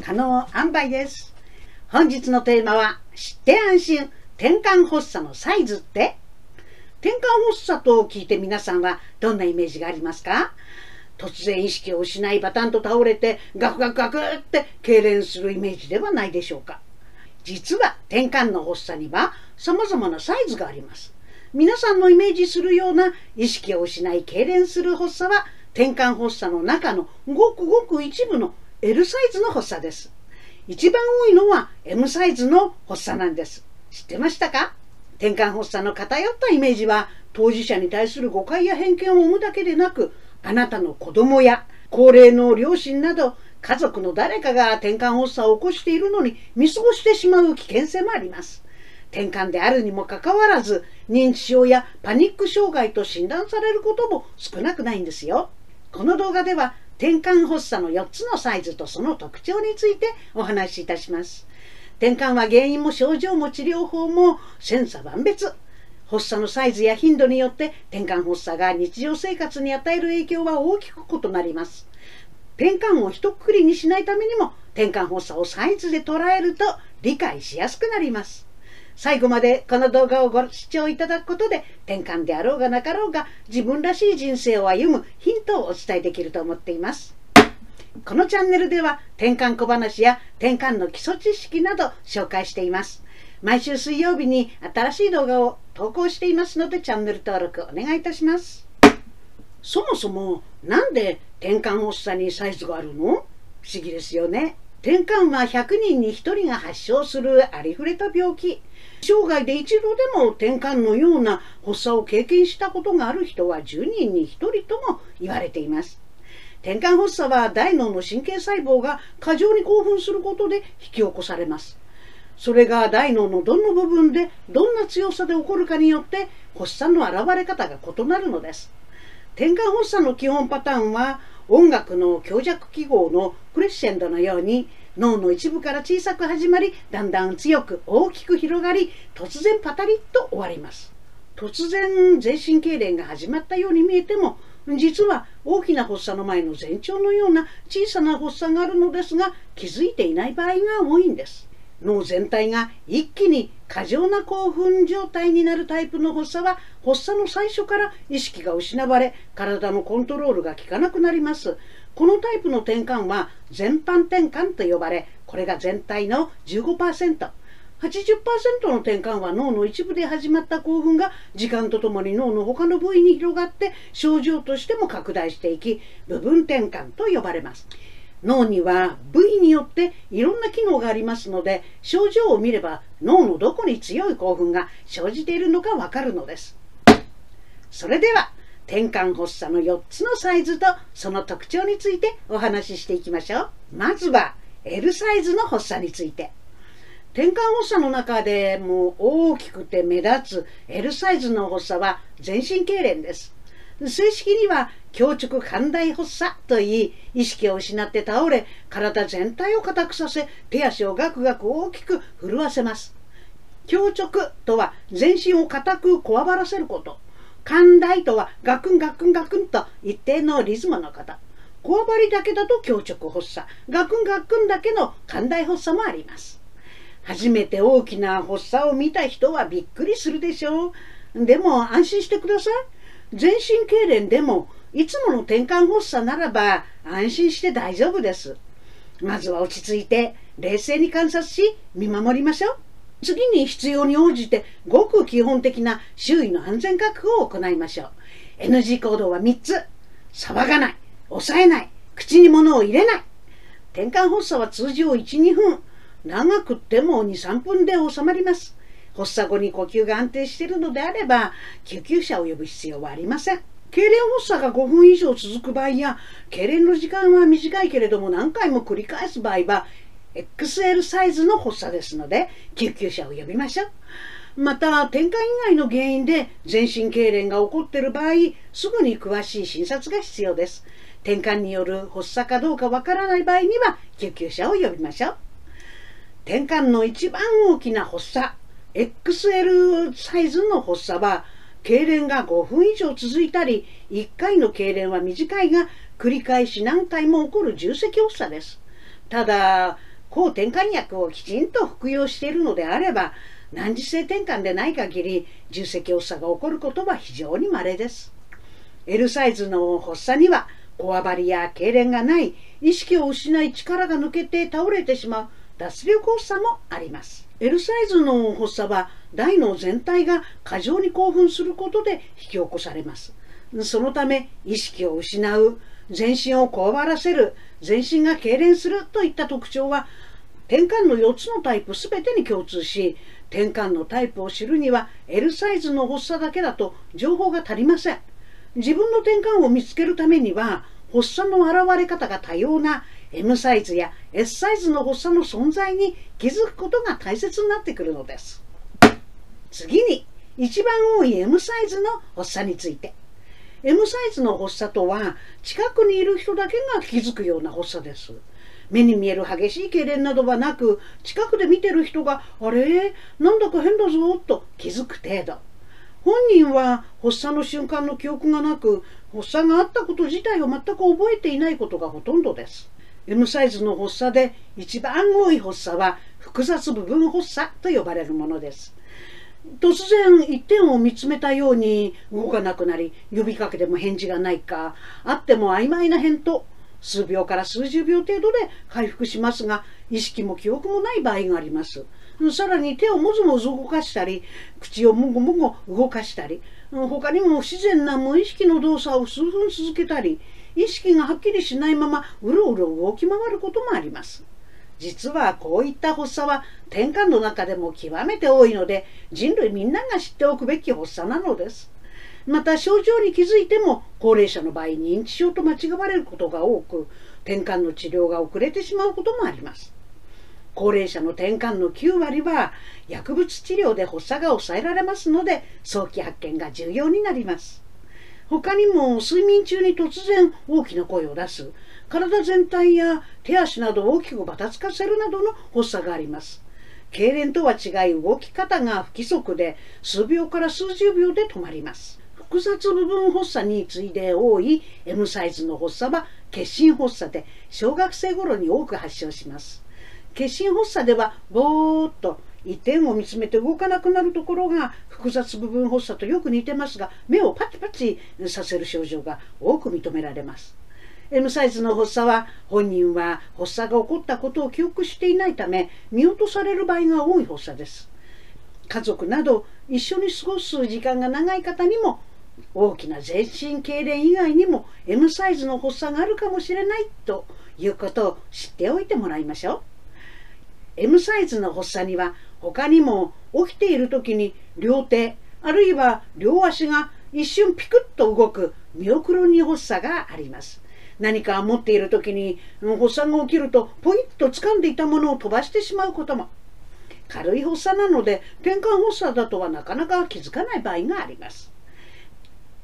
可能塩梅です。本日のテーマは知って安心転換発作のサイズって？転換発作と聞いて皆さんはどんなイメージがありますか？突然意識を失いバタンと倒れてガクガクガクって痙攣するイメージではないでしょうか？実は転換の発作には様々なサイズがあります。皆さんのイメージするような意識を失い痙攣する発作は転換発作の中のごくごく一部の L サイズの発作です一番多いのは M サイズの発作なんです知ってましたか？転換発作の偏ったイメージは当事者に対する誤解や偏見を生むだけでなくあなたの子供や高齢の両親など家族の誰かが転換発作を起こしているのに見過ごしてしまう危険性もあります。転換であるにもかかわらず認知症やパニック障害と診断されることも少なくないんですよ。この動画では転換発作の4つのサイズとその特徴についてお話しいたします。転換は原因も症状も治療法も千差万別。発作のサイズや頻度によって転換発作が日常生活に与える影響は大きく異なります。転換を一括りにしないためにも転換発作をサイズで捉えると理解しやすくなります。最後までこの動画をご視聴いただくことで転換であろうがなかろうが自分らしい人生を歩むヒントをお伝えできると思っています。このチャンネルでは転換小話や転換の基礎知識など紹介しています。毎週水曜日に新しい動画を投稿していますのでチャンネル登録お願いいたします。そもそもなんで転換発作にサイズがあるの？不思議ですよね。転換は100人に1人が発症するありふれた病気。生涯で一度でも転換のような発作を経験したことがある人は10人に1人とも言われています。転換発作は大脳の神経細胞が過剰に興奮することで引き起こされます。それが大脳のどの部分でどんな強さで起こるかによって発作の現れ方が異なるのです。転換発作の基本パターンは音楽の強弱記号のクレッシェンドのように脳の一部から小さく始まりだんだん強く大きく広がり突然パタリッと終わります。突然全身痙攣が始まったように見えても実は大きな発作の前の前兆のような小さな発作があるのですが気づいていない場合が多いんです。脳全体が一気に過剰な興奮状態になるタイプの発作は発作の最初から意識が失われ体のコントロールが効かなくなります。このタイプの転換は全般転換と呼ばれこれが全体の 15%80% の転換は脳の一部で始まった興奮が時間とともに脳の他の部位に広がって症状としても拡大していき部分転換と呼ばれます。脳には部位によっていろんな機能がありますので症状を見れば脳のどこに強い興奮が生じているのかわかるのです。それでは転換発作の4つのサイズとその特徴についてお話ししていきましょう。まずは L サイズの発作について。転換発作の中でも大きくて目立つ L サイズの発作は全身痙攣です。正式には強直寛大発作といい意識を失って倒れ体全体を硬くさせ手足をガクガク大きく震わせます。強直とは全身を硬くこわばらせること。寛大とはガクンガクンガクンと一定のリズムの方。こわばりだけだと強直発作。ガクンガクンだけの寛大発作もあります。初めて大きな発作を見た人はびっくりするでしょう。でも安心してください。全身痙攣でもいつもの転換発作ならば安心して大丈夫です。まずは落ち着いて冷静に観察し見守りましょう。次に必要に応じてごく基本的な周囲の安全確保を行いましょう。NG 行動は3つ。騒がない、抑えない、口に物を入れない。転換発作は通常1、2分。長くても2、3分で収まります。発作後に呼吸が安定しているのであれば救急車を呼ぶ必要はありません痙攣発作が5分以上続く場合や痙攣の時間は短いけれども何回も繰り返す場合は XL サイズの発作ですので救急車を呼びましょう。また転換以外の原因で全身痙攣が起こっている場合すぐに詳しい診察が必要です。転換による発作かどうかわからない場合には救急車を呼びましょう。転換の一番大きな発作 XL サイズの発作は痙攣が5分以上続いたり1回の痙攣は短いが繰り返し何回も起こる重積発作です。ただ抗転換薬をきちんと服用しているのであれば難治性転換でない限り重積発作が起こることは非常に稀です。L サイズの発作にはこわばりや痙攣がない意識を失い力が抜けて倒れてしまう脱力発作もあります。L サイズの発作は大脳全体が過剰に興奮することで引き起こされます。そのため意識を失う全身をこわばらせる全身が痙攣するといった特徴は転換の4つのタイプ全てに共通し転換のタイプを知るには L サイズの発作だけだと情報が足りません。自分の転換を見つけるためには発作の現れ方が多様な M サイズや S サイズの発作の存在に気づくことが大切になってくるのです。次に一番多い M サイズの発作について。M サイズの発作とは近くにいる人だけが気づくような発作です。目に見える激しい痙攣などはなく近くで見てる人が「あれ？なんだか変だぞ」と気づく程度。本人は発作の瞬間の記憶がなく発作があったこと自体を全く覚えていないことがほとんどです。M サイズの発作で一番多い発作は複雑部分発作と呼ばれるものです。突然一点を見つめたように動かなくなり呼びかけても返事がないかあっても曖昧な返答数秒から数十秒程度で回復しますが意識も記憶もない場合があります。さらに手をもずもず動かしたり口をもごもご動かしたり他にも不自然な無意識の動作を数分続けたり意識がはっきりしないままうろうろ動き回ることもあります。実はこういった発作は転換の中でも極めて多いので人類みんなが知っておくべき発作なのです。また症状に気づいても高齢者の場合認知症と間違われることが多く転換の治療が遅れてしまうこともあります。高齢者の転換の9割は薬物治療で発作が抑えられますので早期発見が重要になります。他にも睡眠中に突然大きな声を出す体全体や手足などを大きくばたつかせるなどの発作があります。痙攣とは違い動き方が不規則で数秒から数十秒で止まります。複雑部分発作に次いで多い M サイズの発作は血心発作で小学生頃に多く発症します。血心発作ではぼーっと一点を見つめて動かなくなるところが複雑部分発作とよく似てますが目をパチパチさせる症状が多く認められます。M サイズの発作は本人は発作が起こったことを記憶していないため見落とされる場合が多い発作です。家族など一緒に過ごす時間が長い方にも大きな全身痙攣以外にも M サイズの発作があるかもしれないということを知っておいてもらいましょう。M サイズの発作には他にも起きている時に両手あるいは両足が一瞬ピクッと動くミオクロニ発作があります。何か持っている時に発作が起きるとポイッと掴んでいたものを飛ばしてしまうことも。軽い発作なので転換発作だとはなかなか気づかない場合があります。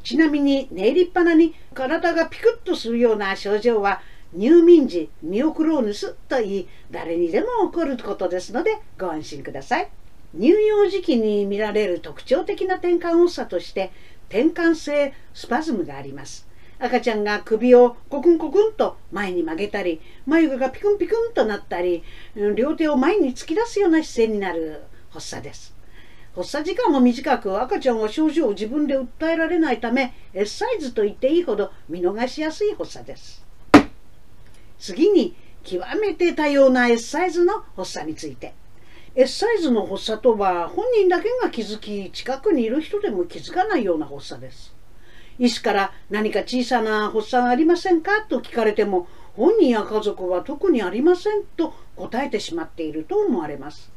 ちなみに寝入りっぱなに体がピクッとするような症状は入眠時ミオクローヌスといい誰にでも起こることですのでご安心ください。乳幼児期に見られる特徴的な転換発作として転換性スパズムがあります。赤ちゃんが首をコクンコクンと前に曲げたり眉毛がピクンピクンとなったり両手を前に突き出すような姿勢になる発作です。発作時間も短く赤ちゃんは症状を自分で訴えられないため S サイズと言っていいほど見逃しやすい発作です。次に極めて多様な S サイズの発作について。S サイズの発作とは本人だけが気づき近くにいる人でも気づかないような発作です。医師から何か小さな発作ありませんかと聞かれても本人や家族は特にありませんと答えてしまっていると思われます。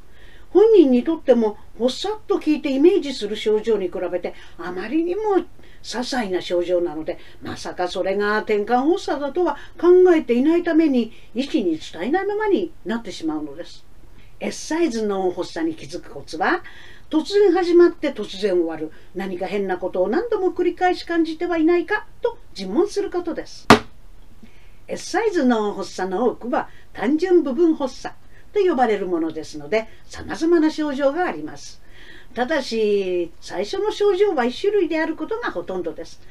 本人にとっても発作と聞いてイメージする症状に比べてあまりにも些細な症状なのでまさかそれが転換発作だとは考えていないために医師に伝えないままになってしまうのです。S サイズの発作に気づくコツは突然始まって突然終わる。何か変なことを何度も繰り返し感じてはいないかと尋問することです。S サイズの発作の多くは単純部分発作と呼ばれるものですので様々な症状があります。ただし最初の症状は1種類であることがほとんどです。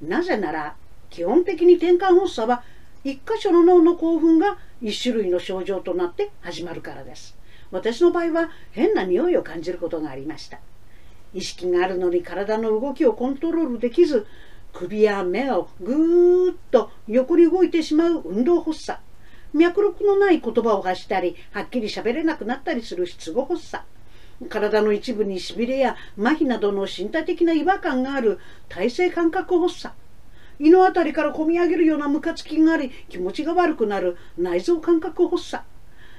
なぜなら基本的に転換発作は一箇所の脳の興奮が一種類の症状となって始まるからです。私の場合は変な匂いを感じることがありました。意識があるのに体の動きをコントロールできず首や目をぐーっと横に動いてしまう運動発作。脈絡のない言葉を発したりはっきり喋れなくなったりする失語発作。体の一部にしびれや麻痺などの身体的な違和感がある体性感覚発作。胃の辺りからこみ上げるようなムカつきがあり気持ちが悪くなる内臓感覚発作。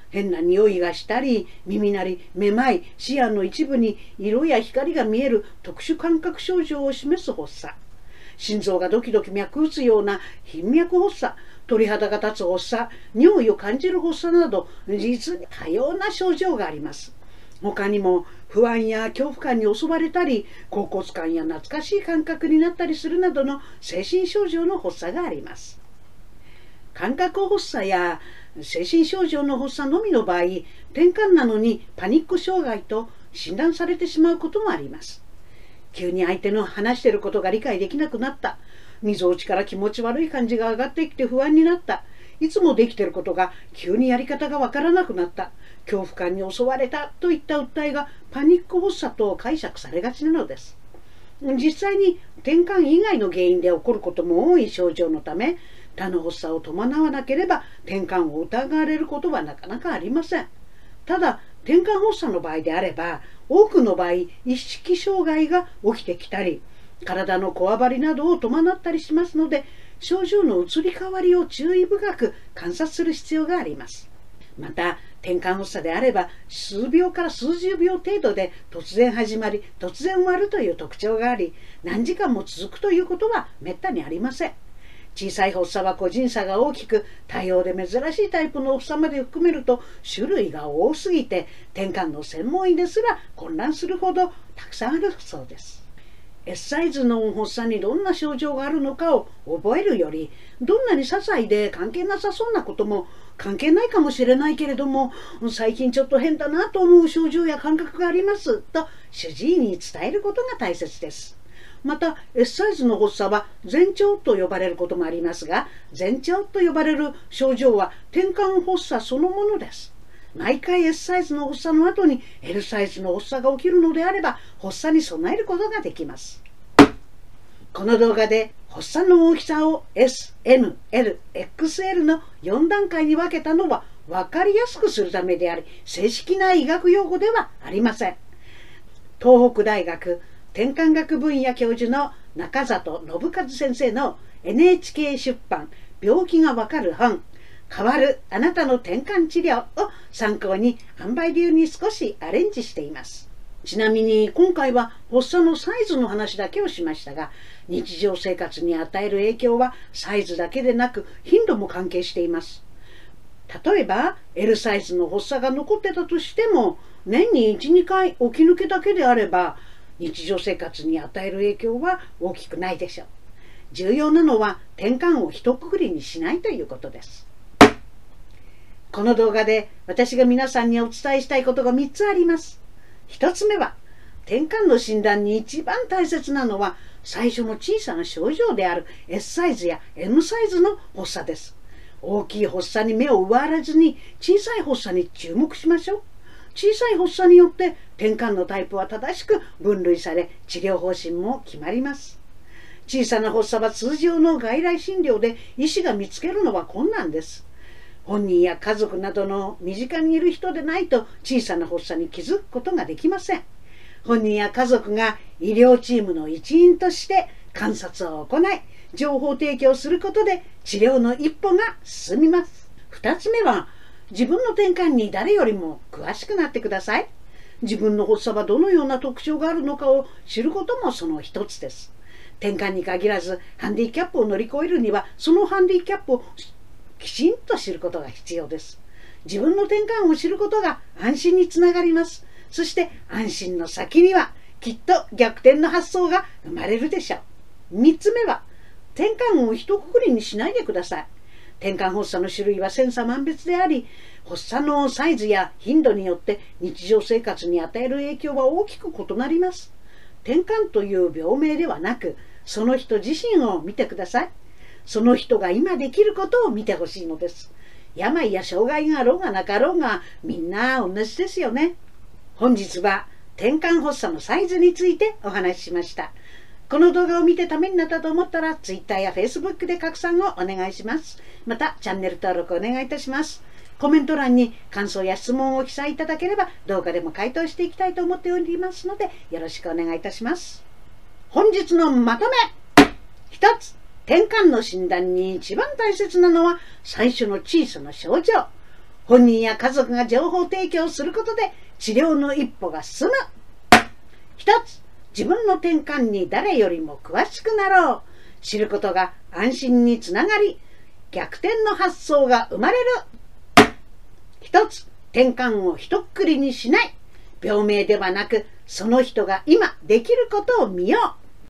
変な匂いがしたり耳鳴りめまい視野の一部に色や光が見える特殊感覚症状を示す発作。心臓がドキドキ脈打つような頻脈発作鳥肌が立つ発作尿意を感じる発作など実に多様な症状があります。他にも不安や恐怖感に襲われたり恍惚感や懐かしい感覚になったりするなどの精神症状の発作があります。感覚発作や精神症状の発作のみの場合転換なのにパニック障害と診断されてしまうこともあります。急に相手の話してることが理解できなくなった。みぞおちから気持ち悪い感じが上がってきて不安になった。いつもできてることが急にやり方がわからなくなった。恐怖感に襲われたといった訴えがパニック発作と解釈されがちなのです。実際に転換以外の原因で起こることも多い症状のため他の発作を伴わなければ転換を疑われることはなかなかありません。ただ転換発作の場合であれば多くの場合意識障害が起きてきたり体のこわばりなどを伴ったりしますので症状の移り変わりを注意深く観察する必要があります。また転換発作であれば数秒から数十秒程度で突然始まり突然終わるという特徴があり何時間も続くということはめったにありません。小さい発作は個人差が大きく多様で珍しいタイプの発作まで含めると種類が多すぎて転換の専門医ですら混乱するほどたくさんあるそうです S サイズの発作にどんな症状があるのかを覚えるよりどんなに些細で関係なさそうなことも関係ないかもしれないけれども最近ちょっと変だなと思う症状や感覚がありますと主治医に伝えることが大切です。また S サイズの発作は前兆と呼ばれることもありますが前兆と呼ばれる症状は転換発作そのものです。毎回 S サイズの発作の後に L サイズの発作が起きるのであれば発作に備えることができます。この動画で発作の大きさを S、N、L、XL の4段階に分けたのは分かりやすくするためであり正式な医学用語ではありません。東北大学転換学分野教授の中里信和先生の NHK 出版病気がわかる本変わるあなたの転換治療を参考に販売流に少しアレンジしています。ちなみに今回は発作のサイズの話だけをしましたが日常生活に与える影響はサイズだけでなく頻度も関係しています。例えば L サイズの発作が残ってたとしても年に1、2回起き抜けだけであれば日常生活に与える影響は大きくないでしょう。重要なのは転換を一括りにしないということです。この動画で私が皆さんにお伝えしたいことが3つあります。1つ目は、転換の診断に一番大切なのは、最初の小さな症状である S サイズや M サイズの発作です。大きい発作に目を奪われずに小さい発作に注目しましょう。小さい発作によって転換のタイプは正しく分類され治療方針も決まります。小さな発作は通常の外来診療で医師が見つけるのは困難です。本人や家族などの身近にいる人でないと小さな発作に気づくことができません。本人や家族が医療チームの一員として観察を行い、情報提供することで治療の一歩が進みます。2つ目は、自分の転換に誰よりも詳しくなってください。自分の発作はどのような特徴があるのかを知ることもその一つです。転換に限らず、ハンディキャップを乗り越えるには、そのハンディキャップをきちんと知ることが必要です。自分の転換を知ることが安心につながります。そして安心の先にはきっと逆転の発想が生まれるでしょう。3つ目は転換を一括りにしないでください。転換発作の種類は千差万別であり、発作のサイズや頻度によって日常生活に与える影響は大きく異なります。転換という病名ではなく、その人自身を見てください。その人が今できることを見てほしいのです。病や障害があろうがなかろうがみんな同じですよね。本日は転換発作のサイズについてお話ししました。この動画を見てためになったと思ったら Twitter や Facebook で拡散をお願いします。またチャンネル登録お願いいたします。コメント欄に感想や質問を記載いただければ動画でも回答していきたいと思っておりますのでよろしくお願いいたします。本日のまとめ一つ転換の診断に一番大切なのは最初の小さな症状。本人や家族が情報提供することで治療の一歩が進む。一つ自分の転換に誰よりも詳しくなろう。知ることが安心につながり逆転の発想が生まれる。一つ転換をひとっくりにしない病名ではなくその人が今できることを見よう